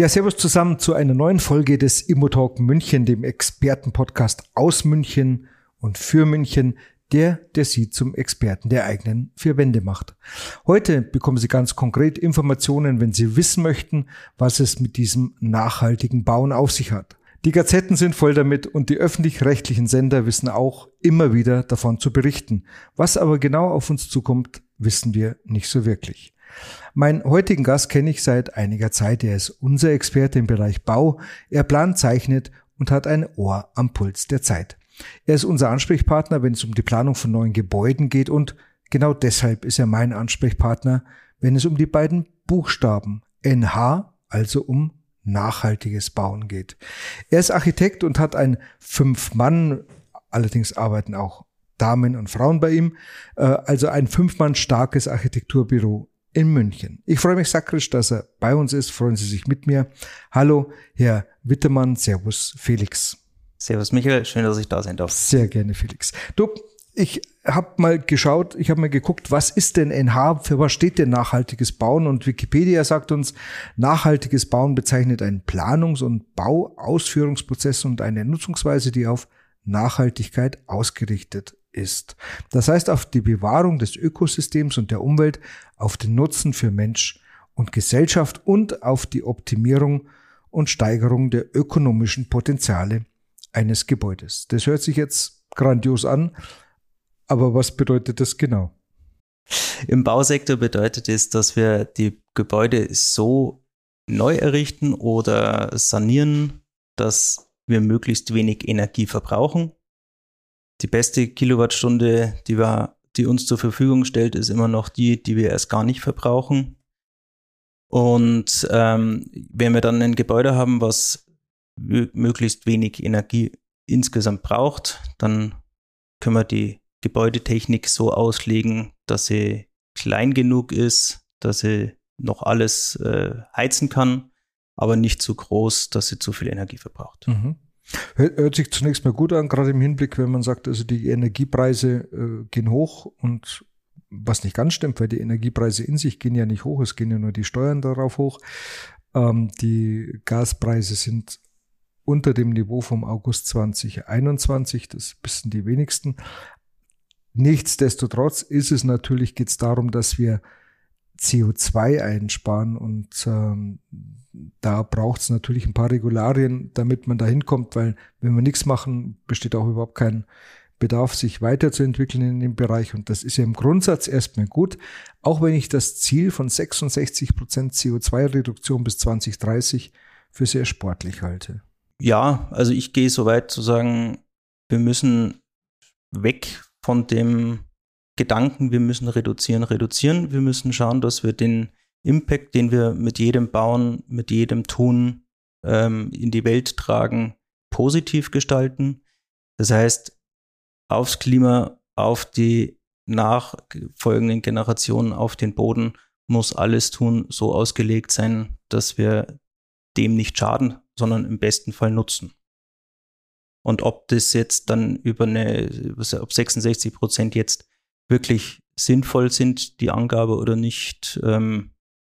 Ja, servus zusammen zu einer neuen Folge des Immotalk München, dem Expertenpodcast aus München und für München, der, der Sie zum Experten der eigenen vier Wände macht. Heute bekommen Sie ganz konkret Informationen, wenn Sie wissen möchten, was es mit diesem nachhaltigen Bauen auf sich hat. Die Gazetten sind voll damit und die öffentlich-rechtlichen Sender wissen auch immer wieder davon zu berichten. Was aber genau auf uns zukommt, wissen wir nicht so wirklich. Meinen heutigen Gast kenne ich seit einiger Zeit. Er ist unser Experte im Bereich Bau. Er plant, zeichnet und hat ein Ohr am Puls der Zeit. Er ist unser Ansprechpartner, wenn es um die Planung von neuen Gebäuden geht und genau deshalb ist er mein Ansprechpartner, wenn es um die beiden Buchstaben NH, also um nachhaltiges Bauen geht. Er ist Architekt und hat ein Fünf-Mann, allerdings arbeiten auch Damen und Frauen bei ihm, äh, also ein Fünf-Mann starkes Architekturbüro in München. Ich freue mich sakrisch, dass er bei uns ist. Freuen Sie sich mit mir. Hallo, Herr Wittemann. Servus, Felix. Servus, Michael. Schön, dass ich da sein darf. Sehr gerne, Felix. Du, ich habe mal geschaut, ich habe mal geguckt, was ist denn NH, für was steht denn nachhaltiges Bauen? Und Wikipedia sagt uns, nachhaltiges Bauen bezeichnet einen Planungs- und Bauausführungsprozess und eine Nutzungsweise, die auf Nachhaltigkeit ausgerichtet ist. Das heißt auf die Bewahrung des Ökosystems und der Umwelt, auf den Nutzen für Mensch und Gesellschaft und auf die Optimierung und Steigerung der ökonomischen Potenziale eines Gebäudes. Das hört sich jetzt grandios an, aber was bedeutet das genau? Im Bausektor bedeutet es, dass wir die Gebäude so neu errichten oder sanieren, dass wir möglichst wenig Energie verbrauchen die beste Kilowattstunde, die, wir, die uns zur Verfügung stellt, ist immer noch die, die wir erst gar nicht verbrauchen. Und ähm, wenn wir dann ein Gebäude haben, was möglichst wenig Energie insgesamt braucht, dann können wir die Gebäudetechnik so auslegen, dass sie klein genug ist, dass sie noch alles äh, heizen kann, aber nicht zu groß, dass sie zu viel Energie verbraucht. Mhm. Hört sich zunächst mal gut an, gerade im Hinblick, wenn man sagt, also die Energiepreise äh, gehen hoch und was nicht ganz stimmt, weil die Energiepreise in sich gehen ja nicht hoch, es gehen ja nur die Steuern darauf hoch. Ähm, die Gaspreise sind unter dem Niveau vom August 2021, das wissen die wenigsten. Nichtsdestotrotz ist es natürlich, geht es darum, dass wir CO2 einsparen und ähm, da braucht es natürlich ein paar Regularien, damit man da hinkommt, weil wenn wir nichts machen, besteht auch überhaupt kein Bedarf, sich weiterzuentwickeln in dem Bereich. Und das ist ja im Grundsatz erstmal gut, auch wenn ich das Ziel von 66 Prozent CO2-Reduktion bis 2030 für sehr sportlich halte. Ja, also ich gehe so weit zu sagen, wir müssen weg von dem Gedanken, wir müssen reduzieren, reduzieren. Wir müssen schauen, dass wir den Impact, den wir mit jedem Bauen, mit jedem Tun ähm, in die Welt tragen, positiv gestalten. Das heißt, aufs Klima, auf die nachfolgenden Generationen, auf den Boden muss alles tun, so ausgelegt sein, dass wir dem nicht schaden, sondern im besten Fall nutzen. Und ob das jetzt dann über eine, ob 66 Prozent jetzt wirklich sinnvoll sind, die Angabe oder nicht, ähm,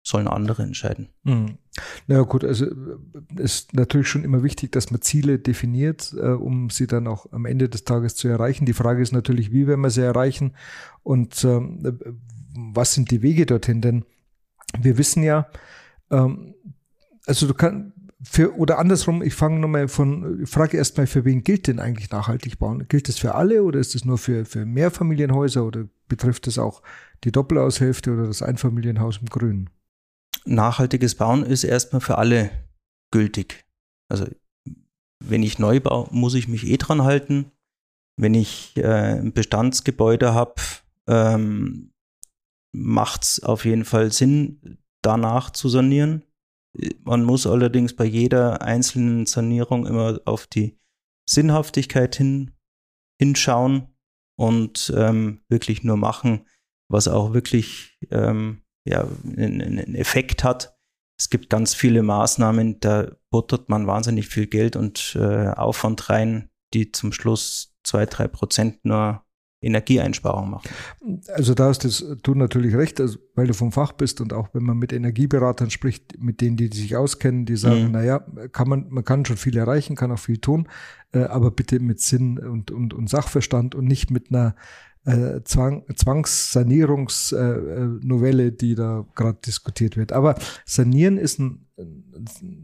sollen andere entscheiden. Mhm. Na gut, also ist natürlich schon immer wichtig, dass man Ziele definiert, äh, um sie dann auch am Ende des Tages zu erreichen. Die Frage ist natürlich, wie werden wir sie erreichen und ähm, was sind die Wege dorthin? Denn wir wissen ja, ähm, also du kannst für, oder andersrum, ich fange nochmal von, ich frage erstmal, für wen gilt denn eigentlich nachhaltig bauen? Gilt es für alle oder ist es nur für, für Mehrfamilienhäuser oder betrifft es auch die Doppelaushälfte oder das Einfamilienhaus im Grünen? nachhaltiges Bauen ist erstmal für alle gültig. Also wenn ich neu baue, muss ich mich eh dran halten. Wenn ich äh, ein Bestandsgebäude habe, ähm, macht es auf jeden Fall Sinn, danach zu sanieren. Man muss allerdings bei jeder einzelnen Sanierung immer auf die Sinnhaftigkeit hin, hinschauen und ähm, wirklich nur machen, was auch wirklich ähm, ja, einen, einen Effekt hat. Es gibt ganz viele Maßnahmen, da buttert man wahnsinnig viel Geld und äh, Aufwand rein, die zum Schluss zwei, drei Prozent nur Energieeinsparung machen. Also da hast du natürlich recht, also weil du vom Fach bist und auch wenn man mit Energieberatern spricht, mit denen, die sich auskennen, die sagen, mhm. naja, kann man, man kann schon viel erreichen, kann auch viel tun, äh, aber bitte mit Sinn und, und, und Sachverstand und nicht mit einer äh, Zwang, Zwangssanierungsnovelle, äh, die da gerade diskutiert wird. Aber Sanieren ist ein,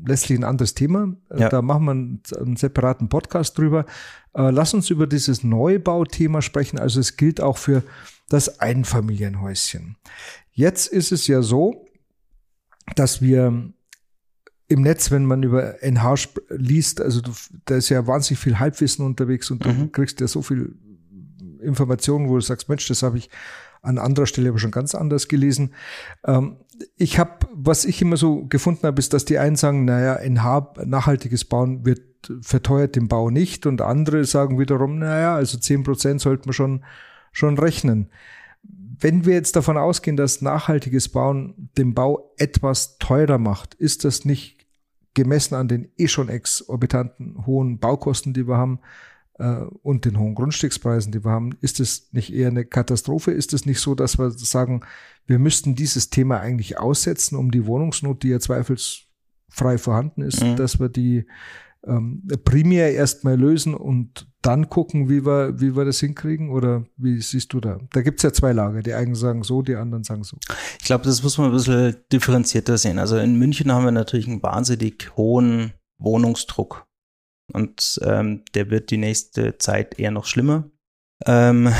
letztlich ein anderes Thema. Ja. Da machen wir einen, einen, separaten Podcast drüber. Äh, lass uns über dieses Neubauthema sprechen. Also es gilt auch für das Einfamilienhäuschen. Jetzt ist es ja so, dass wir im Netz, wenn man über NH liest, also du, da ist ja wahnsinnig viel Halbwissen unterwegs und mhm. du kriegst ja so viel Informationen, wo du sagst, Mensch, das habe ich an anderer Stelle aber schon ganz anders gelesen. Ähm, ich habe, was ich immer so gefunden habe, ist, dass die einen sagen, naja, NH, nachhaltiges Bauen wird verteuert den Bau nicht und andere sagen wiederum, naja, also zehn Prozent sollte man schon, schon rechnen. Wenn wir jetzt davon ausgehen, dass nachhaltiges Bauen den Bau etwas teurer macht, ist das nicht gemessen an den eh schon exorbitanten hohen Baukosten, die wir haben, und den hohen Grundstückspreisen, die wir haben, ist es nicht eher eine Katastrophe? Ist es nicht so, dass wir sagen, wir müssten dieses Thema eigentlich aussetzen, um die Wohnungsnot, die ja zweifelsfrei vorhanden ist, mhm. dass wir die ähm, primär erstmal lösen und dann gucken, wie wir, wie wir das hinkriegen? Oder wie siehst du da? Da gibt's ja zwei Lager. Die einen sagen so, die anderen sagen so. Ich glaube, das muss man ein bisschen differenzierter sehen. Also in München haben wir natürlich einen wahnsinnig hohen Wohnungsdruck. Und ähm, der wird die nächste Zeit eher noch schlimmer. Ähm,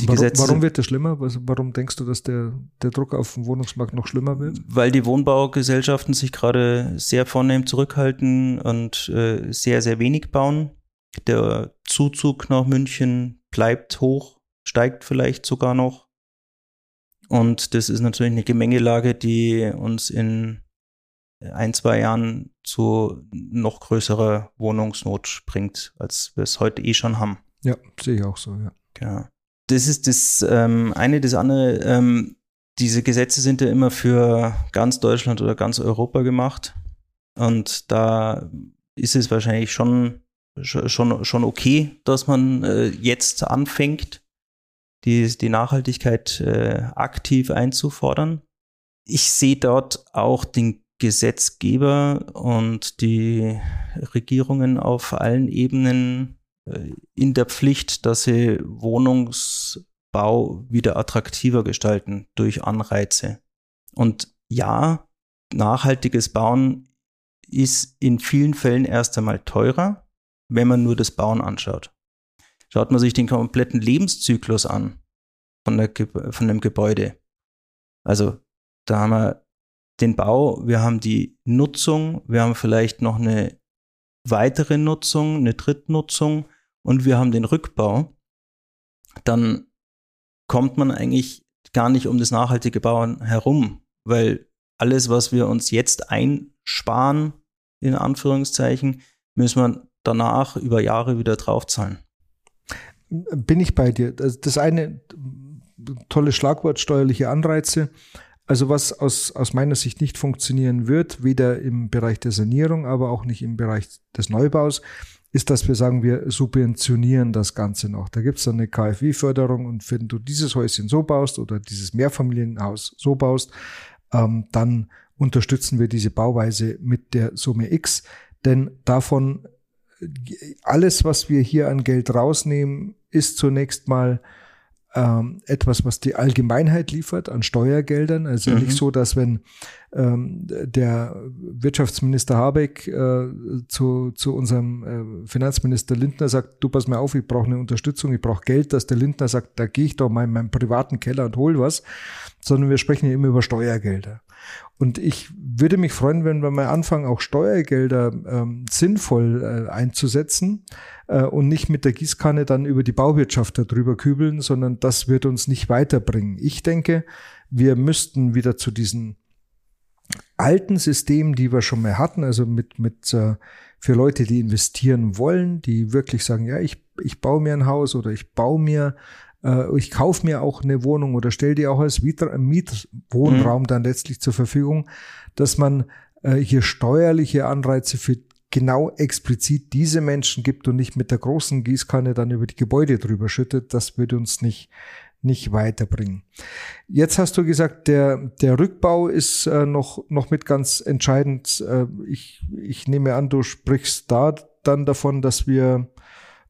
die warum, Gesetze, warum wird das schlimmer? Warum denkst du, dass der, der Druck auf dem Wohnungsmarkt noch schlimmer wird? Weil die Wohnbaugesellschaften sich gerade sehr vornehm zurückhalten und äh, sehr, sehr wenig bauen. Der Zuzug nach München bleibt hoch, steigt vielleicht sogar noch. Und das ist natürlich eine Gemengelage, die uns in ein, zwei Jahren zu noch größerer Wohnungsnot bringt, als wir es heute eh schon haben. Ja, sehe ich auch so, ja. ja. Das ist das ähm, eine, das andere, ähm, diese Gesetze sind ja immer für ganz Deutschland oder ganz Europa gemacht. Und da ist es wahrscheinlich schon, schon, schon okay, dass man äh, jetzt anfängt, die, die Nachhaltigkeit äh, aktiv einzufordern. Ich sehe dort auch den Gesetzgeber und die Regierungen auf allen Ebenen äh, in der Pflicht, dass sie Wohnungsbau wieder attraktiver gestalten durch Anreize. Und ja, nachhaltiges Bauen ist in vielen Fällen erst einmal teurer, wenn man nur das Bauen anschaut. Schaut man sich den kompletten Lebenszyklus an von, der, von dem Gebäude. Also da haben wir den Bau, wir haben die Nutzung, wir haben vielleicht noch eine weitere Nutzung, eine Drittnutzung und wir haben den Rückbau, dann kommt man eigentlich gar nicht um das nachhaltige Bauen herum, weil alles, was wir uns jetzt einsparen, in Anführungszeichen, müssen wir danach über Jahre wieder draufzahlen. Bin ich bei dir. Das eine tolle Schlagwort steuerliche Anreize. Also was aus, aus meiner Sicht nicht funktionieren wird, weder im Bereich der Sanierung, aber auch nicht im Bereich des Neubaus, ist, dass wir sagen, wir subventionieren das Ganze noch. Da gibt es dann eine KfW-Förderung und wenn du dieses Häuschen so baust oder dieses Mehrfamilienhaus so baust, ähm, dann unterstützen wir diese Bauweise mit der Summe X. Denn davon, alles, was wir hier an Geld rausnehmen, ist zunächst mal ähm, etwas, was die Allgemeinheit liefert an Steuergeldern. Also mhm. nicht so, dass wenn ähm, der Wirtschaftsminister Habeck äh, zu, zu unserem äh, Finanzminister Lindner sagt, du pass mal auf, ich brauche eine Unterstützung, ich brauche Geld, dass der Lindner sagt, da gehe ich doch mal in meinen privaten Keller und hol was, sondern wir sprechen ja immer über Steuergelder. Und ich würde mich freuen, wenn wir mal anfangen, auch Steuergelder ähm, sinnvoll äh, einzusetzen äh, und nicht mit der Gießkanne dann über die Bauwirtschaft darüber kübeln, sondern das wird uns nicht weiterbringen. Ich denke, wir müssten wieder zu diesen alten Systemen, die wir schon mal hatten, also mit, mit äh, für Leute, die investieren wollen, die wirklich sagen, ja, ich, ich baue mir ein Haus oder ich baue mir, äh, ich kaufe mir auch eine Wohnung oder stelle die auch als Mietwohnraum mhm. dann letztlich zur Verfügung, dass man äh, hier steuerliche Anreize für genau explizit diese Menschen gibt und nicht mit der großen Gießkanne dann über die Gebäude drüber schüttet, das würde uns nicht, nicht weiterbringen. Jetzt hast du gesagt, der, der Rückbau ist äh, noch, noch mit ganz entscheidend. Äh, ich, ich nehme an, du sprichst da dann davon, dass wir,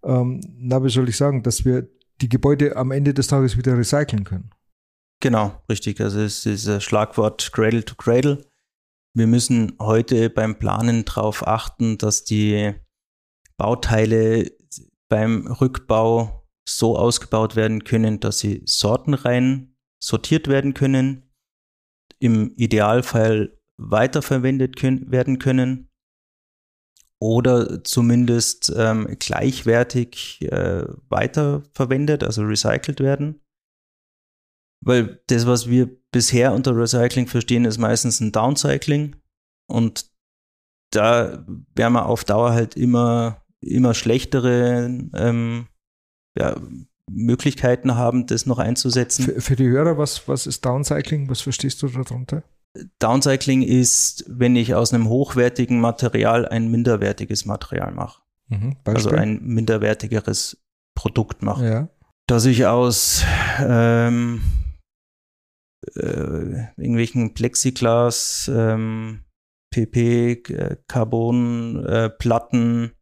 ähm, na, wie soll ich sagen, dass wir die Gebäude am Ende des Tages wieder recyceln können. Genau, richtig. Also es ist das Schlagwort Cradle to Cradle. Wir müssen heute beim Planen darauf achten, dass die Bauteile beim Rückbau so ausgebaut werden können, dass sie sortenrein sortiert werden können, im Idealfall weiterverwendet können, werden können oder zumindest ähm, gleichwertig äh, weiterverwendet, also recycelt werden. Weil das, was wir bisher unter Recycling verstehen, ist meistens ein Downcycling. Und da werden wir auf Dauer halt immer, immer schlechtere ähm, ja, Möglichkeiten haben, das noch einzusetzen. Für, für, die Hörer, was, was ist Downcycling? Was verstehst du darunter? Downcycling ist, wenn ich aus einem hochwertigen Material ein minderwertiges Material mache. Mhm, also ein minderwertigeres Produkt mache. Ja. Dass ich aus ähm, äh, irgendwelchen Plexiglas, ähm, PP, Carbon, äh, Platten,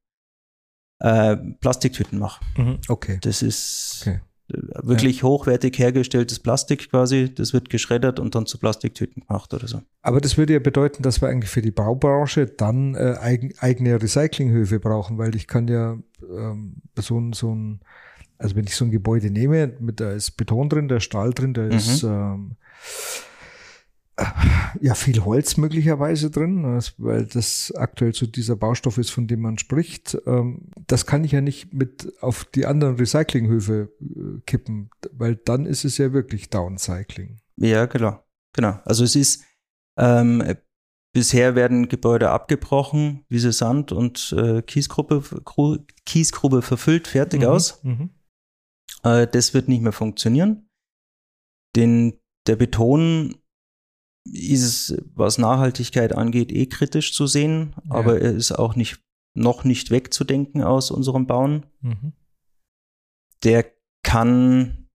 äh, Plastiktüten mache. Mhm, okay. Das ist okay. wirklich ja. hochwertig hergestelltes Plastik quasi. Das wird geschreddert und dann zu Plastiktüten gemacht oder so. Aber das würde ja bedeuten, dass wir eigentlich für die Baubranche dann äh, eigen, eigene Recyclinghöfe brauchen, weil ich kann ja ähm, so, so ein also wenn ich so ein Gebäude nehme, mit da ist Beton drin, da ist Stahl drin, da mhm. ist ähm, ja viel Holz möglicherweise drin, weil das aktuell so dieser Baustoff ist, von dem man spricht. Ähm, das kann ich ja nicht mit auf die anderen Recyclinghöfe äh, kippen, weil dann ist es ja wirklich Downcycling. Ja, genau. Genau. Also es ist ähm, bisher werden Gebäude abgebrochen, wie sie Sand und äh, Kiesgrube, Kiesgrube verfüllt, fertig mhm, aus. Mhm. Äh, das wird nicht mehr funktionieren. Den, der Beton ist es, was Nachhaltigkeit angeht, eh kritisch zu sehen, ja. aber er ist auch nicht, noch nicht wegzudenken aus unserem Bauen. Mhm. Der kann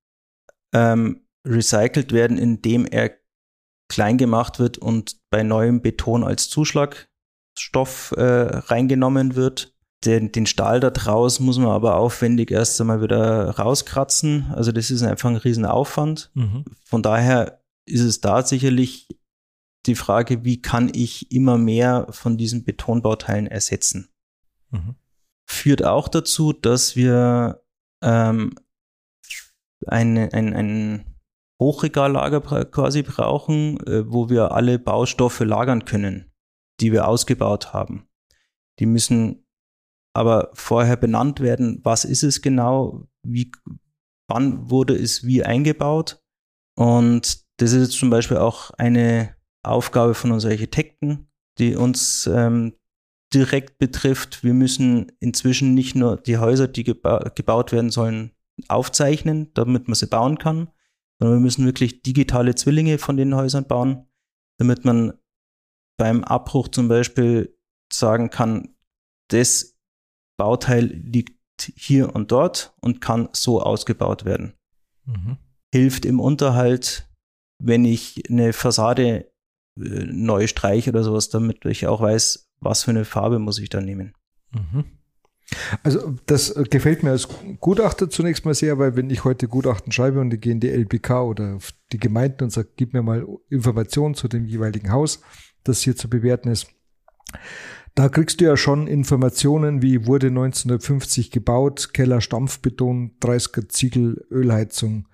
ähm, recycelt werden, indem er klein gemacht wird und bei neuem Beton als Zuschlagstoff äh, reingenommen wird. Den, den Stahl da draus muss man aber aufwendig erst einmal wieder rauskratzen. Also das ist einfach ein Riesenaufwand. Mhm. Von daher ist es da sicherlich die Frage, wie kann ich immer mehr von diesen Betonbauteilen ersetzen. Mhm. Führt auch dazu, dass wir ähm, eine, ein, ein Hochregallager quasi brauchen, äh, wo wir alle Baustoffe lagern können, die wir ausgebaut haben. Die müssen aber vorher benannt werden, was ist es genau, wie, wann wurde es wie eingebaut. Und das ist jetzt zum Beispiel auch eine Aufgabe von unseren Architekten, die uns ähm, direkt betrifft. Wir müssen inzwischen nicht nur die Häuser, die geba gebaut werden sollen, aufzeichnen, damit man sie bauen kann, sondern wir müssen wirklich digitale Zwillinge von den Häusern bauen, damit man beim Abbruch zum Beispiel sagen kann, das Bauteil liegt hier und dort und kann so ausgebaut werden. Mhm. Hilft im Unterhalt, wenn ich eine Fassade äh, neu streiche oder sowas, damit ich auch weiß, was für eine Farbe muss ich da nehmen. Mhm. Also das gefällt mir als Gutachter zunächst mal sehr, weil wenn ich heute Gutachten schreibe und ich gehe in die LBK oder die Gemeinden und sage, gib mir mal Informationen zu dem jeweiligen Haus, das hier zu bewerten ist, da kriegst du ja schon Informationen, wie wurde 1950 gebaut, Keller Stampfbeton, 30er Ziegel, Ölheizung,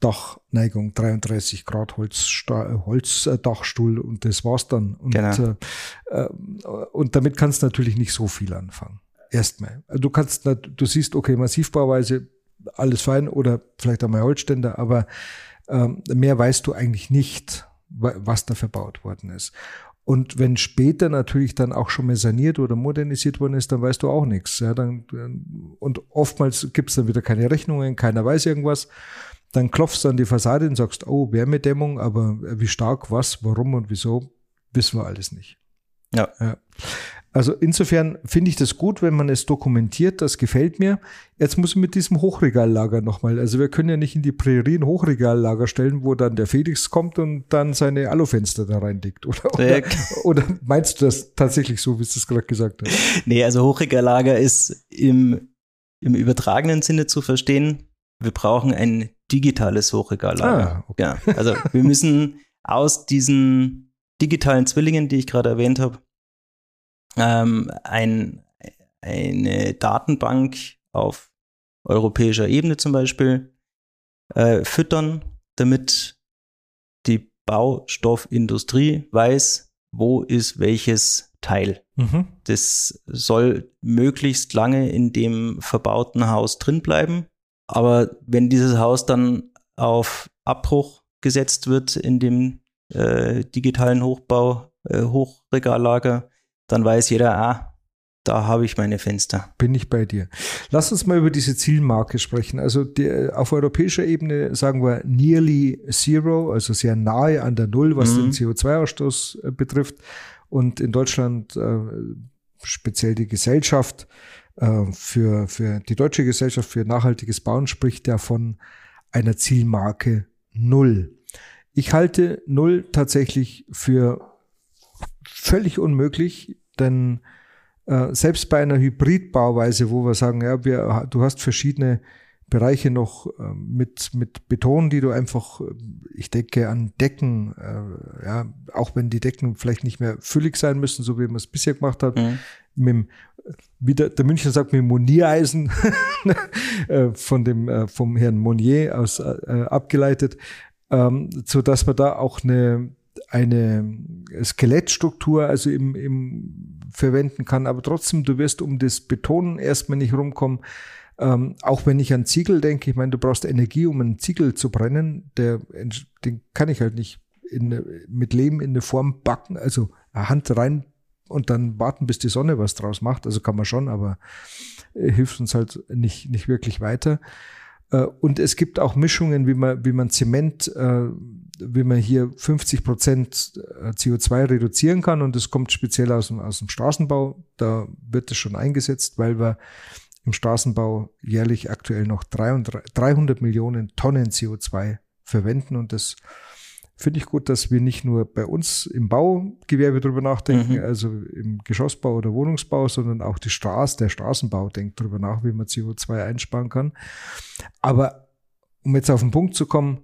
Dachneigung 33 Grad Holz, Holzdachstuhl und das war's dann. Und, genau. äh, äh, und damit kannst du natürlich nicht so viel anfangen. Erstmal. Du kannst, du siehst, okay, Massivbauweise, alles fein oder vielleicht einmal Holzständer, aber ähm, mehr weißt du eigentlich nicht was da verbaut worden ist. Und wenn später natürlich dann auch schon mal saniert oder modernisiert worden ist, dann weißt du auch nichts. Ja, dann, und oftmals gibt es dann wieder keine Rechnungen, keiner weiß irgendwas. Dann klopfst du an die Fassade und sagst, oh, Wärmedämmung, aber wie stark, was, warum und wieso, wissen wir alles nicht. Ja. ja. Also insofern finde ich das gut, wenn man es dokumentiert, das gefällt mir. Jetzt muss ich mit diesem Hochregallager nochmal, also wir können ja nicht in die Prärie ein Hochregallager stellen, wo dann der Felix kommt und dann seine Alufenster da reinlegt, oder? Oder, oder meinst du das tatsächlich so, wie du es gerade gesagt hast? Nee, also Hochregallager ist im, im übertragenen Sinne zu verstehen. Wir brauchen ein digitales Hochregallager. Ah, okay. Ja, also wir müssen aus diesen digitalen Zwillingen, die ich gerade erwähnt habe, ähm, ein, eine Datenbank auf europäischer Ebene zum Beispiel äh, füttern, damit die Baustoffindustrie weiß, wo ist welches Teil. Mhm. Das soll möglichst lange in dem verbauten Haus drin bleiben. Aber wenn dieses Haus dann auf Abbruch gesetzt wird in dem äh, digitalen Hochbau, äh, Hochregallager, dann weiß jeder, ah, da habe ich meine Fenster. Bin ich bei dir. Lass uns mal über diese Zielmarke sprechen. Also die, auf europäischer Ebene sagen wir nearly zero, also sehr nahe an der Null, was mhm. den CO2-Ausstoß äh, betrifft. Und in Deutschland äh, speziell die Gesellschaft äh, für, für die deutsche Gesellschaft für nachhaltiges Bauen spricht ja von einer Zielmarke Null. Ich halte Null tatsächlich für völlig unmöglich, denn äh, selbst bei einer Hybridbauweise, wo wir sagen, ja, wir, du hast verschiedene Bereiche noch äh, mit, mit Beton, die du einfach, äh, ich denke an Decken, äh, ja, auch wenn die Decken vielleicht nicht mehr füllig sein müssen, so wie man es bisher gemacht hat, mhm. mit dem, wie der, der Münchner sagt, mit Moniereisen äh, von dem, äh, vom Herrn Monier aus äh, abgeleitet, ähm, so dass man da auch eine, eine Skelettstruktur also im, im verwenden kann, aber trotzdem, du wirst um das Betonen erstmal nicht rumkommen. Ähm, auch wenn ich an Ziegel denke, ich meine, du brauchst Energie, um einen Ziegel zu brennen, der, den kann ich halt nicht in, mit Lehm in eine Form backen, also Hand rein und dann warten, bis die Sonne was draus macht. Also kann man schon, aber äh, hilft uns halt nicht, nicht wirklich weiter. Äh, und es gibt auch Mischungen, wie man, wie man Zement, äh, wie man hier 50 Prozent äh, CO2 reduzieren kann. Und das kommt speziell aus dem, aus dem Straßenbau. Da wird es schon eingesetzt, weil wir im Straßenbau jährlich aktuell noch 300 Millionen Tonnen CO2 verwenden. Und das finde ich gut, dass wir nicht nur bei uns im Baugewerbe drüber nachdenken, mhm. also im Geschossbau oder Wohnungsbau, sondern auch die Straße, der Straßenbau denkt drüber nach, wie man CO2 einsparen kann. Aber um jetzt auf den Punkt zu kommen,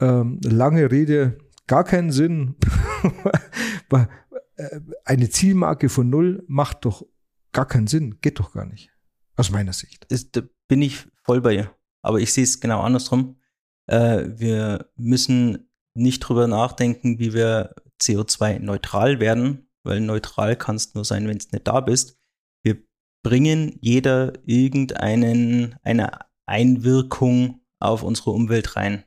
ähm, lange Rede, gar keinen Sinn. Äh, eine Zielmarke von null macht doch gar keinen Sinn, geht doch gar nicht. Aus meiner Sicht. Ist, da bin ich voll bei ihr. Aber ich sehe es genau andersrum. Äh, wir müssen nicht drüber nachdenken, wie wir CO2-neutral werden, weil neutral kannst nur sein, wenn es nicht da bist. Wir bringen jeder irgendeinen, eine Einwirkung auf unsere Umwelt rein.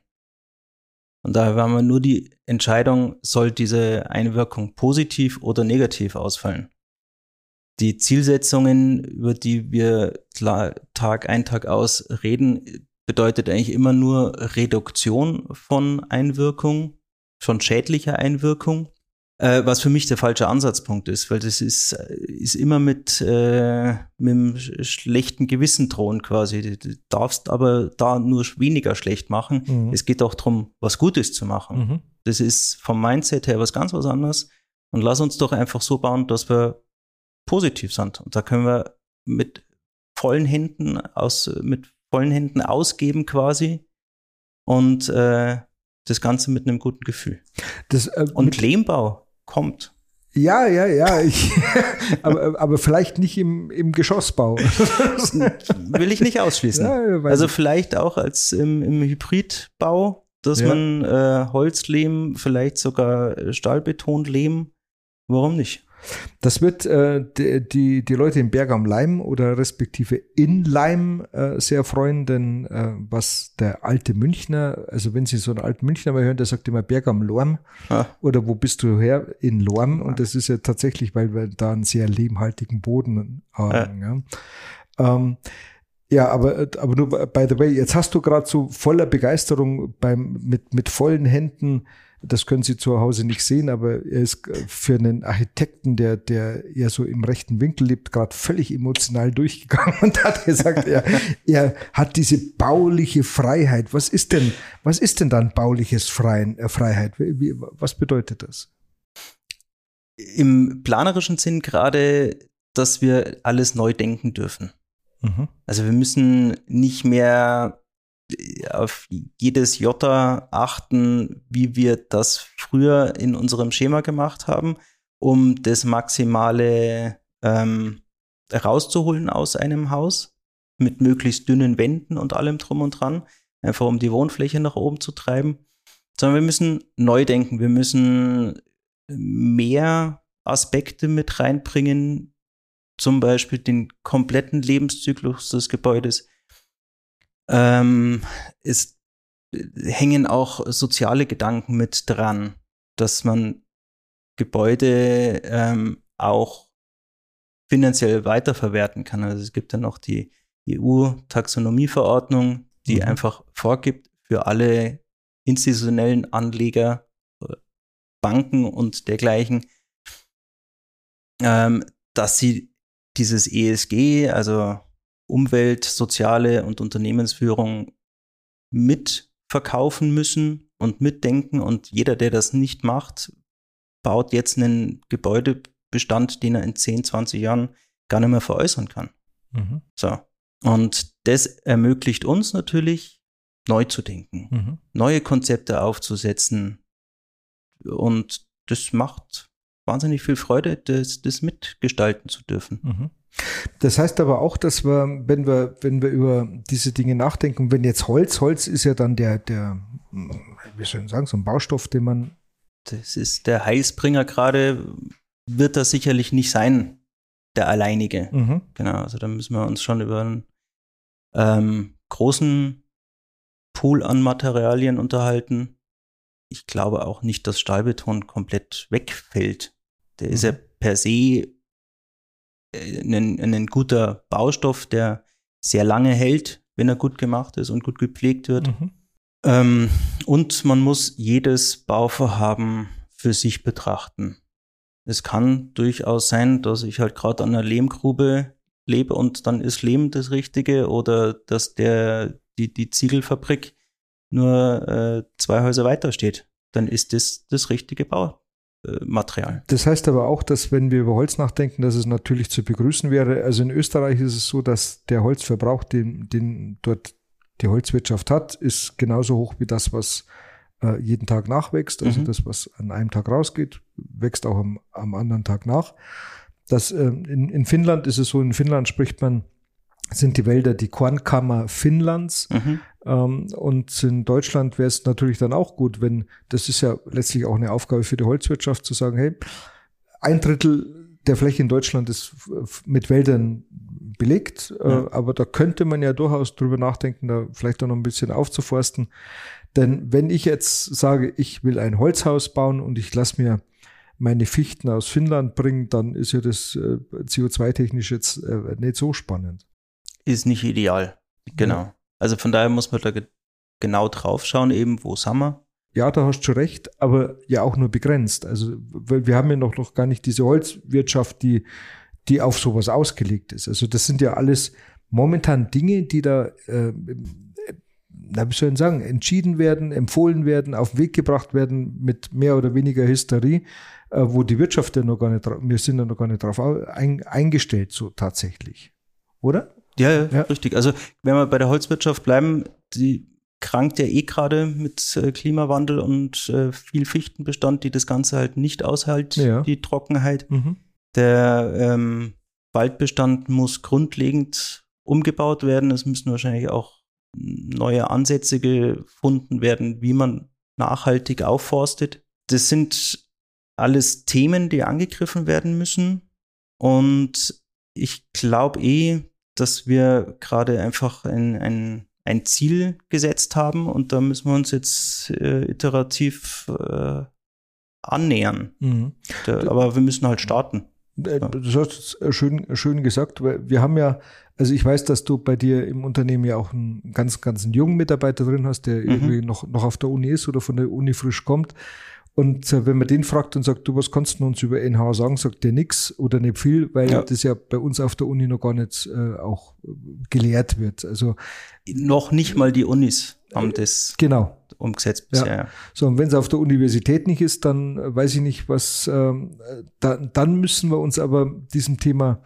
Und daher haben wir nur die Entscheidung, soll diese Einwirkung positiv oder negativ ausfallen. Die Zielsetzungen, über die wir Tag ein, Tag aus reden, bedeutet eigentlich immer nur Reduktion von Einwirkung, von schädlicher Einwirkung, äh, was für mich der falsche Ansatzpunkt ist, weil das ist, ist immer mit, äh, mit einem schlechten Gewissen drohen quasi. Du darfst aber da nur weniger schlecht machen. Mhm. Es geht auch darum, was Gutes zu machen. Mhm. Das ist vom Mindset her was ganz was anderes. Und lass uns doch einfach so bauen, dass wir positiv sind. Und da können wir mit vollen Händen aus, mit vollen Händen ausgeben quasi und äh, das Ganze mit einem guten Gefühl. Das, äh, und Lehmbau kommt. Ja, ja, ja. Ich, aber, aber vielleicht nicht im, im Geschossbau. Will ich nicht ausschließen. Ja, also vielleicht auch als im, im Hybridbau, dass ja. man äh, Holzlehm, vielleicht sogar Stahlbetonlehm, warum nicht? Das wird äh, die, die, Leute in Berg am Leim oder respektive in Leim äh, sehr freuen, denn äh, was der alte Münchner, also wenn Sie so einen alten Münchner mal hören, der sagt immer Berg am Lorm ah. oder wo bist du her? In Lorm und das ist ja tatsächlich, weil wir da einen sehr lehmhaltigen Boden haben. Ja. ja. Ähm, ja, aber, aber nur by the way, jetzt hast du gerade so voller Begeisterung beim, mit, mit vollen Händen das können Sie zu Hause nicht sehen, aber er ist für einen Architekten, der, der eher so im rechten Winkel lebt, gerade völlig emotional durchgegangen und hat gesagt, er, er hat diese bauliche Freiheit. Was ist denn, was ist denn dann bauliches Freien, äh, Freiheit? Wie, was bedeutet das? Im planerischen Sinn gerade, dass wir alles neu denken dürfen. Mhm. Also wir müssen nicht mehr auf jedes Jota achten, wie wir das früher in unserem Schema gemacht haben, um das Maximale ähm, rauszuholen aus einem Haus mit möglichst dünnen Wänden und allem drum und dran, einfach um die Wohnfläche nach oben zu treiben, sondern wir müssen neu denken, wir müssen mehr Aspekte mit reinbringen, zum Beispiel den kompletten Lebenszyklus des Gebäudes, ähm, ist, hängen auch soziale Gedanken mit dran, dass man Gebäude ähm, auch finanziell weiterverwerten kann. Also es gibt dann noch die EU-Taxonomieverordnung, die mhm. einfach vorgibt für alle institutionellen Anleger, Banken und dergleichen, ähm, dass sie dieses ESG, also Umwelt, soziale und Unternehmensführung mitverkaufen müssen und mitdenken. Und jeder, der das nicht macht, baut jetzt einen Gebäudebestand, den er in 10, 20 Jahren gar nicht mehr veräußern kann. Mhm. So. Und das ermöglicht uns natürlich, neu zu denken, mhm. neue Konzepte aufzusetzen. Und das macht wahnsinnig viel Freude, das, das mitgestalten zu dürfen. Mhm. Das heißt aber auch, dass wir, wenn wir, wenn wir über diese Dinge nachdenken, wenn jetzt Holz, Holz ist ja dann der, der, wie soll ich sagen, so ein Baustoff, den man. Das ist der Heilsbringer gerade, wird das sicherlich nicht sein, der alleinige. Mhm. Genau, also da müssen wir uns schon über einen ähm, großen Pool an Materialien unterhalten. Ich glaube auch nicht, dass Stahlbeton komplett wegfällt. Der mhm. ist ja per se ein, ein guter Baustoff, der sehr lange hält, wenn er gut gemacht ist und gut gepflegt wird. Mhm. Ähm, und man muss jedes Bauvorhaben für sich betrachten. Es kann durchaus sein, dass ich halt gerade an einer Lehmgrube lebe und dann ist Lehm das Richtige oder dass der, die, die Ziegelfabrik nur äh, zwei Häuser weiter steht. Dann ist das das richtige Bau, Material. Das heißt aber auch, dass wenn wir über Holz nachdenken, dass es natürlich zu begrüßen wäre. Also in Österreich ist es so, dass der Holzverbrauch, den, den dort die Holzwirtschaft hat, ist genauso hoch wie das, was äh, jeden Tag nachwächst. Also mhm. das, was an einem Tag rausgeht, wächst auch am, am anderen Tag nach. Das, äh, in, in Finnland ist es so, in Finnland spricht man sind die Wälder die Kornkammer Finnlands. Mhm. Ähm, und in Deutschland wäre es natürlich dann auch gut, wenn, das ist ja letztlich auch eine Aufgabe für die Holzwirtschaft, zu sagen, hey, ein Drittel der Fläche in Deutschland ist mit Wäldern belegt, äh, ja. aber da könnte man ja durchaus drüber nachdenken, da vielleicht auch noch ein bisschen aufzuforsten. Denn wenn ich jetzt sage, ich will ein Holzhaus bauen und ich lasse mir meine Fichten aus Finnland bringen, dann ist ja das äh, CO2-technisch jetzt äh, nicht so spannend ist nicht ideal. Genau. Ja. Also von daher muss man da ge genau drauf schauen, eben wo sind wir. Ja, da hast du recht, aber ja auch nur begrenzt. Also wir haben ja noch, noch gar nicht diese Holzwirtschaft, die, die auf sowas ausgelegt ist. Also das sind ja alles momentan Dinge, die da, äh, na, wie soll ich sagen, entschieden werden, empfohlen werden, auf den Weg gebracht werden mit mehr oder weniger Hysterie, äh, wo die Wirtschaft ja noch gar nicht, wir sind ja noch gar nicht drauf ein, eingestellt, so tatsächlich. Oder? Ja, ja, ja, richtig. Also wenn wir bei der Holzwirtschaft bleiben, die krankt ja eh gerade mit äh, Klimawandel und äh, viel Fichtenbestand, die das Ganze halt nicht aushält, ja. die Trockenheit. Mhm. Der ähm, Waldbestand muss grundlegend umgebaut werden. Es müssen wahrscheinlich auch neue Ansätze gefunden werden, wie man nachhaltig aufforstet. Das sind alles Themen, die angegriffen werden müssen. Und ich glaube eh, dass wir gerade einfach ein, ein, ein Ziel gesetzt haben und da müssen wir uns jetzt äh, iterativ äh, annähern. Mhm. Da, aber wir müssen halt starten. Äh, du hast es schön, schön gesagt, weil wir haben ja, also ich weiß, dass du bei dir im Unternehmen ja auch einen ganz, ganz jungen Mitarbeiter drin hast, der mhm. irgendwie noch, noch auf der Uni ist oder von der Uni frisch kommt. Und äh, wenn man den fragt und sagt, du, was kannst du uns über NH sagen, sagt der nix oder nicht viel, weil ja. das ja bei uns auf der Uni noch gar nicht äh, auch äh, gelehrt wird. Also noch nicht mal die Unis haben äh, das genau. umgesetzt bisher. Ja. So, und wenn es auf der Universität nicht ist, dann weiß ich nicht, was, ähm, da, dann müssen wir uns aber diesem Thema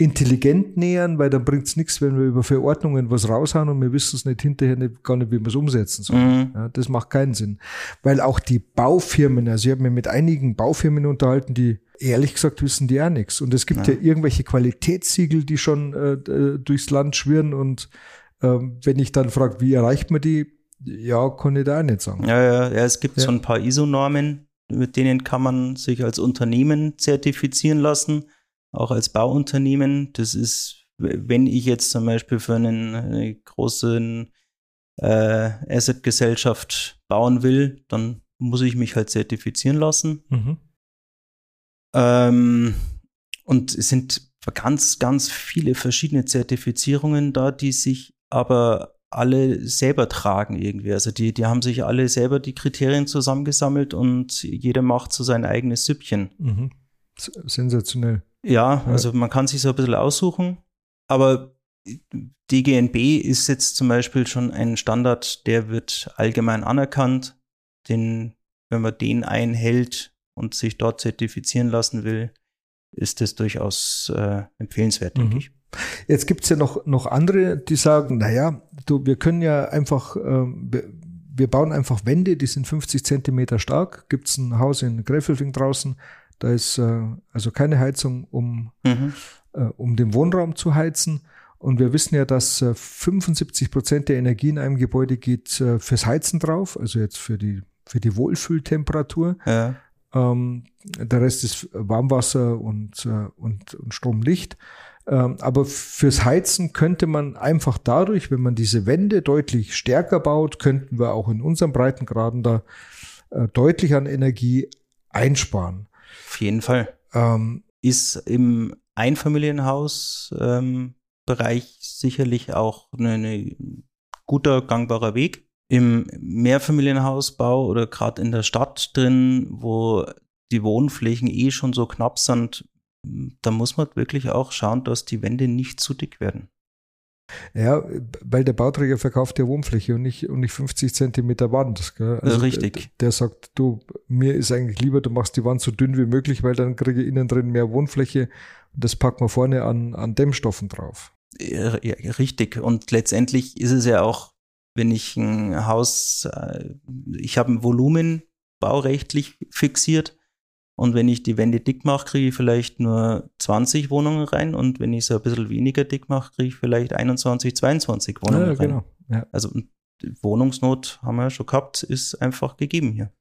intelligent nähern, weil dann bringt es nichts, wenn wir über Verordnungen was raushauen und wir wissen es nicht hinterher nicht, gar nicht, wie wir es umsetzen sollen. Mhm. Ja, das macht keinen Sinn. Weil auch die Baufirmen, also ich habe mich mit einigen Baufirmen unterhalten, die ehrlich gesagt wissen die auch nichts. Und es gibt ja, ja irgendwelche Qualitätssiegel, die schon äh, äh, durchs Land schwirren und ähm, wenn ich dann frage, wie erreicht man die, ja, kann ich da auch nicht sagen. Ja, ja, ja es gibt ja. so ein paar ISO-Normen, mit denen kann man sich als Unternehmen zertifizieren lassen auch als Bauunternehmen. Das ist, wenn ich jetzt zum Beispiel für einen, eine große äh, Asset-Gesellschaft bauen will, dann muss ich mich halt zertifizieren lassen. Mhm. Ähm, und es sind ganz, ganz viele verschiedene Zertifizierungen da, die sich aber alle selber tragen irgendwie. Also die, die haben sich alle selber die Kriterien zusammengesammelt und jeder macht so sein eigenes Süppchen. Mhm. Sensationell. Ja, also man kann sich so ein bisschen aussuchen, aber DGNB ist jetzt zum Beispiel schon ein Standard, der wird allgemein anerkannt. Den, wenn man den einhält und sich dort zertifizieren lassen will, ist das durchaus äh, empfehlenswert, denke mhm. ich. Jetzt gibt's ja noch, noch andere, die sagen, naja, du, wir können ja einfach, äh, wir, wir bauen einfach Wände, die sind 50 Zentimeter stark. Gibt's ein Haus in Gräfelfing draußen, da ist äh, also keine Heizung, um, mhm. äh, um den Wohnraum zu heizen. Und wir wissen ja, dass äh, 75 Prozent der Energie in einem Gebäude geht äh, fürs Heizen drauf, also jetzt für die, für die Wohlfühltemperatur. Ja. Ähm, der Rest ist Warmwasser und, äh, und, und Stromlicht. Ähm, aber fürs Heizen könnte man einfach dadurch, wenn man diese Wände deutlich stärker baut, könnten wir auch in unseren Breitengraden da äh, deutlich an Energie einsparen. Auf jeden Fall. Ähm, ist im Einfamilienhausbereich ähm, sicherlich auch ein guter, gangbarer Weg. Im Mehrfamilienhausbau oder gerade in der Stadt drin, wo die Wohnflächen eh schon so knapp sind, da muss man wirklich auch schauen, dass die Wände nicht zu dick werden. Ja, weil der Bauträger verkauft ja Wohnfläche und nicht, und nicht 50 Zentimeter Wand. Also Richtig. Der, der, sagt, du, mir ist eigentlich lieber, du machst die Wand so dünn wie möglich, weil dann kriege ich innen drin mehr Wohnfläche und das packen wir vorne an, an Dämmstoffen drauf. Ja, richtig. Und letztendlich ist es ja auch, wenn ich ein Haus, äh, ich habe ein Volumen baurechtlich fixiert und wenn ich die Wände dick mache, kriege ich vielleicht nur 20 Wohnungen rein. Und wenn ich sie ein bisschen weniger dick mache, kriege ich vielleicht 21, 22 Wohnungen ja, rein. Genau. Ja. Also Wohnungsnot haben wir ja schon gehabt, ist einfach gegeben hier.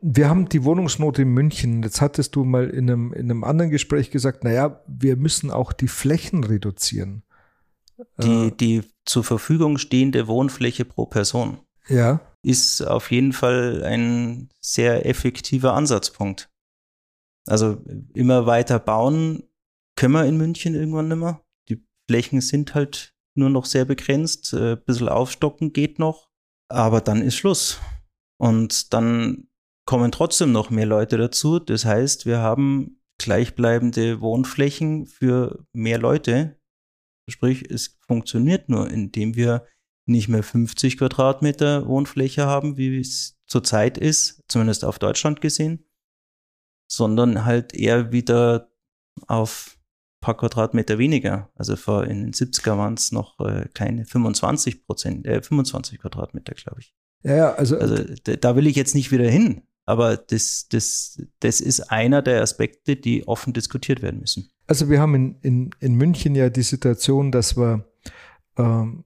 Wir haben die Wohnungsnot in München. Jetzt hattest du mal in einem, in einem anderen Gespräch gesagt, naja, wir müssen auch die Flächen reduzieren. Die, äh, die zur Verfügung stehende Wohnfläche pro Person ja. ist auf jeden Fall ein sehr effektiver Ansatzpunkt. Also immer weiter bauen können wir in München irgendwann nicht mehr. Die Flächen sind halt nur noch sehr begrenzt. Ein äh, bisschen aufstocken geht noch, aber dann ist Schluss. Und dann kommen trotzdem noch mehr Leute dazu. Das heißt, wir haben gleichbleibende Wohnflächen für mehr Leute. Sprich, es funktioniert nur, indem wir nicht mehr 50 Quadratmeter Wohnfläche haben, wie es zurzeit ist, zumindest auf Deutschland gesehen, sondern halt eher wieder auf ein paar Quadratmeter weniger. Also vor in den 70er waren es noch äh, keine 25 Prozent, äh, 25 Quadratmeter, glaube ich. Ja, ja, also, also da will ich jetzt nicht wieder hin. Aber das, das, das ist einer der Aspekte, die offen diskutiert werden müssen. Also wir haben in, in, in München ja die Situation, dass wir ähm,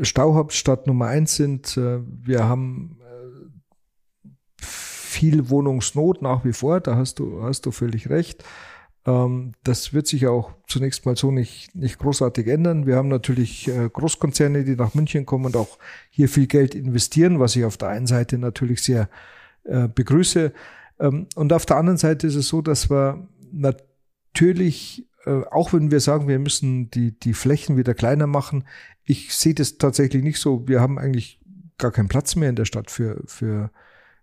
Stauhauptstadt Nummer eins sind. Äh, wir haben viel Wohnungsnot nach wie vor, da hast du, hast du völlig recht. Ähm, das wird sich auch zunächst mal so nicht, nicht großartig ändern. Wir haben natürlich äh, Großkonzerne, die nach München kommen und auch hier viel Geld investieren, was ich auf der einen Seite natürlich sehr äh, begrüße. Ähm, und auf der anderen Seite ist es so, dass wir natürlich, äh, auch wenn wir sagen, wir müssen die, die Flächen wieder kleiner machen, ich sehe das tatsächlich nicht so. Wir haben eigentlich gar keinen Platz mehr in der Stadt für, für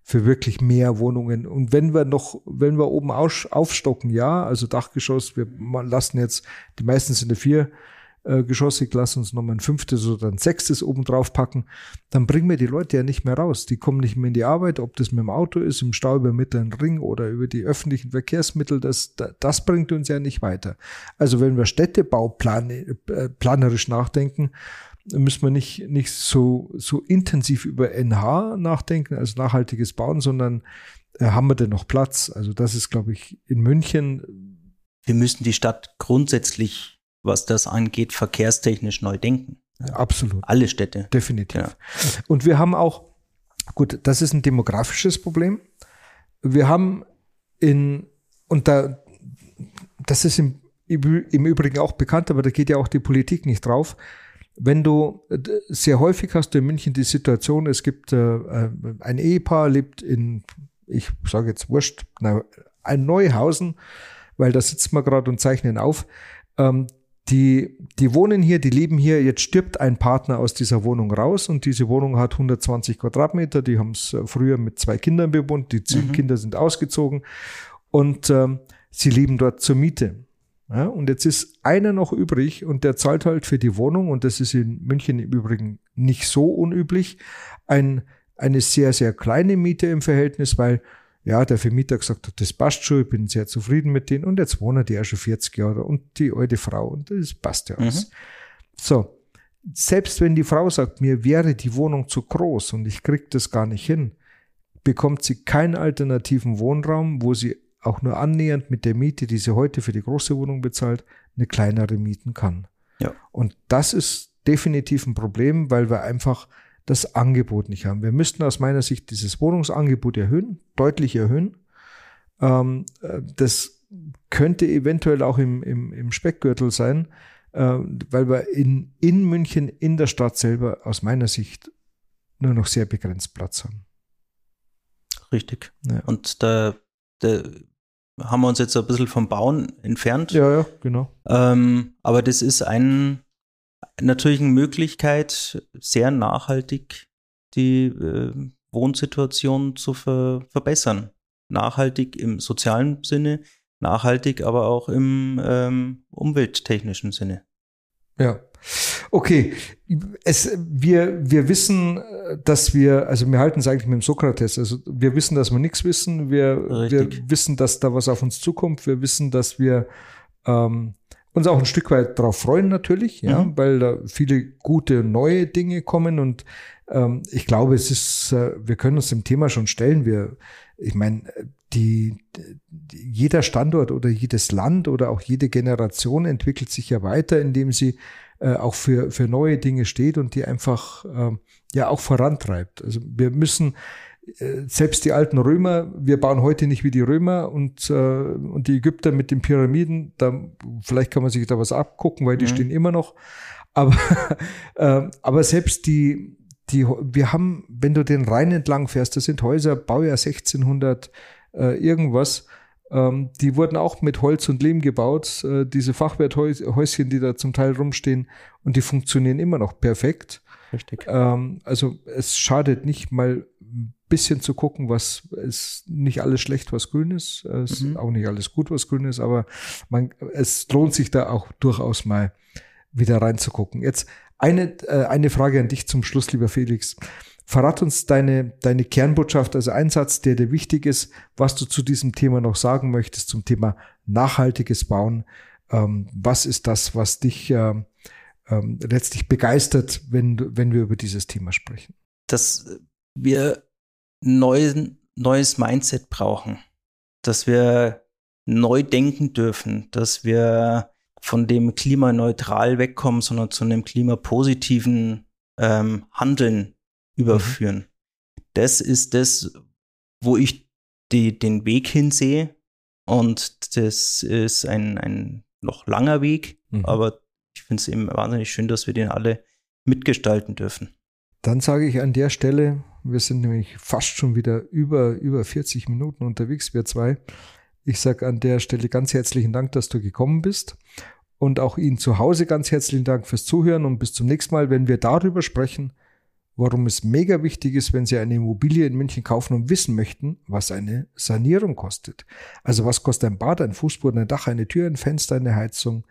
für wirklich mehr Wohnungen. Und wenn wir noch, wenn wir oben aufstocken, ja, also Dachgeschoss, wir lassen jetzt, die meisten sind ja vier äh, geschossig, lassen uns nochmal ein fünftes oder ein sechstes oben drauf packen, dann bringen wir die Leute ja nicht mehr raus. Die kommen nicht mehr in die Arbeit, ob das mit dem Auto ist, im Stau über Mittleren Ring oder über die öffentlichen Verkehrsmittel, das, das bringt uns ja nicht weiter. Also wenn wir städtebauplanerisch äh, nachdenken, müssen wir nicht, nicht so, so intensiv über NH nachdenken, also nachhaltiges Bauen, sondern äh, haben wir denn noch Platz? Also das ist, glaube ich, in München. Wir müssen die Stadt grundsätzlich, was das angeht, verkehrstechnisch neu denken. Absolut. Alle Städte. Definitiv. Ja. Und wir haben auch, gut, das ist ein demografisches Problem. Wir haben in, und da, das ist im, im Übrigen auch bekannt, aber da geht ja auch die Politik nicht drauf wenn du sehr häufig hast du in München die Situation, es gibt äh, äh ein Ehepaar lebt in, ich sage jetzt wurscht, na, ein Neuhausen, weil da sitzen wir gerade und zeichnen auf. Ähm, die, die wohnen hier, die leben hier, jetzt stirbt ein Partner aus dieser Wohnung raus und diese Wohnung hat 120 Quadratmeter, die haben es äh, früher mit zwei Kindern bewohnt, die mhm. Kinder sind ausgezogen und ähm, sie leben dort zur Miete. Ja, und jetzt ist einer noch übrig und der zahlt halt für die Wohnung, und das ist in München im Übrigen nicht so unüblich, ein, eine sehr, sehr kleine Miete im Verhältnis, weil ja, der Vermieter gesagt hat, das passt schon, ich bin sehr zufrieden mit denen und jetzt wohnen die ja schon 40 Jahre und die alte Frau und das passt ja alles. Mhm. So, selbst wenn die Frau sagt, mir wäre die Wohnung zu groß und ich krieg das gar nicht hin, bekommt sie keinen alternativen Wohnraum, wo sie auch nur annähernd mit der Miete, die sie heute für die große Wohnung bezahlt, eine kleinere mieten kann. Ja. Und das ist definitiv ein Problem, weil wir einfach das Angebot nicht haben. Wir müssten aus meiner Sicht dieses Wohnungsangebot erhöhen, deutlich erhöhen. Ähm, äh, das könnte eventuell auch im, im, im Speckgürtel sein, äh, weil wir in, in München, in der Stadt selber, aus meiner Sicht nur noch sehr begrenzt Platz haben. Richtig. Ja. Und da, da haben wir uns jetzt ein bisschen vom Bauen entfernt. Ja, ja, genau. Ähm, aber das ist ein, natürlich eine Möglichkeit, sehr nachhaltig die äh, Wohnsituation zu ver verbessern. Nachhaltig im sozialen Sinne, nachhaltig aber auch im ähm, umwelttechnischen Sinne. Ja. Okay, es, wir, wir wissen, dass wir, also wir halten es eigentlich mit dem Sokrates, also wir wissen, dass wir nichts wissen, wir, wir wissen, dass da was auf uns zukommt, wir wissen, dass wir ähm, uns auch ein Stück weit darauf freuen natürlich, ja, mhm. weil da viele gute neue Dinge kommen. Und ähm, ich glaube, es ist, äh, wir können uns dem Thema schon stellen. Wir, ich meine, die, die, jeder Standort oder jedes Land oder auch jede Generation entwickelt sich ja weiter, indem sie äh, auch für, für neue Dinge steht und die einfach äh, ja auch vorantreibt. Also wir müssen äh, selbst die alten Römer, wir bauen heute nicht wie die Römer und, äh, und die Ägypter mit den Pyramiden, da vielleicht kann man sich da was abgucken, weil die mhm. stehen immer noch. Aber, äh, aber selbst die, die, wir haben, wenn du den Rhein entlang fährst, das sind Häuser, Baujahr 1600 äh, irgendwas, die wurden auch mit Holz und Lehm gebaut, äh, diese Fachwerthäuschen, die da zum Teil rumstehen, und die funktionieren immer noch perfekt. Richtig. Ähm, also es schadet nicht mal ein bisschen zu gucken, was ist nicht alles schlecht, was grün ist, es mhm. ist auch nicht alles gut, was grün ist, aber man, es lohnt sich da auch durchaus mal wieder reinzugucken. Jetzt eine, äh, eine Frage an dich zum Schluss, lieber Felix. Verrat uns deine, deine Kernbotschaft, also ein Satz, der dir wichtig ist, was du zu diesem Thema noch sagen möchtest, zum Thema nachhaltiges Bauen. Ähm, was ist das, was dich äh, ähm, letztlich begeistert, wenn, wenn wir über dieses Thema sprechen? Dass wir neuen, neues Mindset brauchen, dass wir neu denken dürfen, dass wir von dem klimaneutral wegkommen, sondern zu einem klimapositiven ähm, Handeln überführen. Mhm. Das ist das, wo ich die, den Weg hinsehe. Und das ist ein, ein noch langer Weg, mhm. aber ich finde es eben wahnsinnig schön, dass wir den alle mitgestalten dürfen. Dann sage ich an der Stelle, wir sind nämlich fast schon wieder über, über 40 Minuten unterwegs, wir zwei. Ich sage an der Stelle ganz herzlichen Dank, dass du gekommen bist. Und auch Ihnen zu Hause ganz herzlichen Dank fürs Zuhören und bis zum nächsten Mal, wenn wir darüber sprechen, warum es mega wichtig ist, wenn Sie eine Immobilie in München kaufen und wissen möchten, was eine Sanierung kostet. Also was kostet ein Bad, ein Fußboden, ein Dach, eine Tür, ein Fenster, eine Heizung,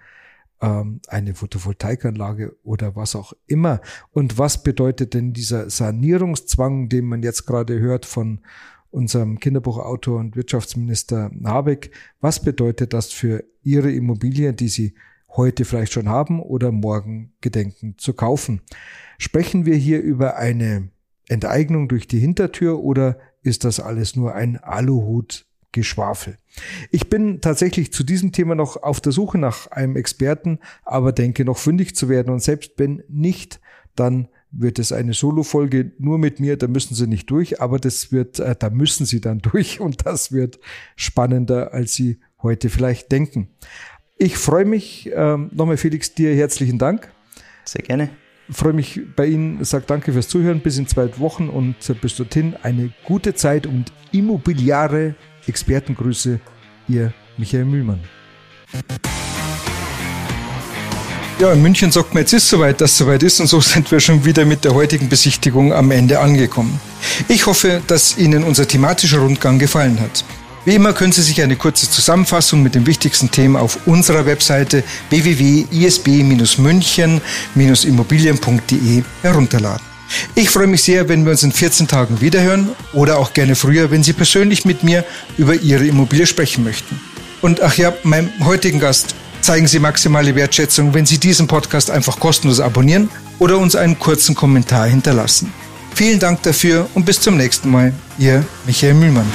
ähm, eine Photovoltaikanlage oder was auch immer. Und was bedeutet denn dieser Sanierungszwang, den man jetzt gerade hört von unserem Kinderbuchautor und Wirtschaftsminister Habeck? Was bedeutet das für Ihre Immobilien, die Sie heute vielleicht schon haben oder morgen gedenken zu kaufen? Sprechen wir hier über eine Enteignung durch die Hintertür oder ist das alles nur ein Aluhut Geschwafel. Ich bin tatsächlich zu diesem Thema noch auf der Suche nach einem Experten, aber denke noch fündig zu werden. Und selbst wenn nicht, dann wird es eine Solo-Folge nur mit mir, da müssen Sie nicht durch, aber das wird, äh, da müssen Sie dann durch und das wird spannender, als Sie heute vielleicht denken. Ich freue mich, ähm, nochmal Felix, dir herzlichen Dank. Sehr gerne. Ich freue mich bei Ihnen, sage danke fürs Zuhören, bis in zwei Wochen und bis dorthin eine gute Zeit und immobiliare Expertengrüße, Ihr Michael Mühlmann. Ja, in München sagt man, jetzt ist soweit, dass soweit ist und so sind wir schon wieder mit der heutigen Besichtigung am Ende angekommen. Ich hoffe, dass Ihnen unser thematischer Rundgang gefallen hat. Wie immer können Sie sich eine kurze Zusammenfassung mit den wichtigsten Themen auf unserer Webseite www.isb-münchen-immobilien.de herunterladen. Ich freue mich sehr, wenn wir uns in 14 Tagen wiederhören oder auch gerne früher, wenn Sie persönlich mit mir über Ihre Immobilie sprechen möchten. Und ach ja, meinem heutigen Gast zeigen Sie maximale Wertschätzung, wenn Sie diesen Podcast einfach kostenlos abonnieren oder uns einen kurzen Kommentar hinterlassen. Vielen Dank dafür und bis zum nächsten Mal. Ihr Michael Mühlmann.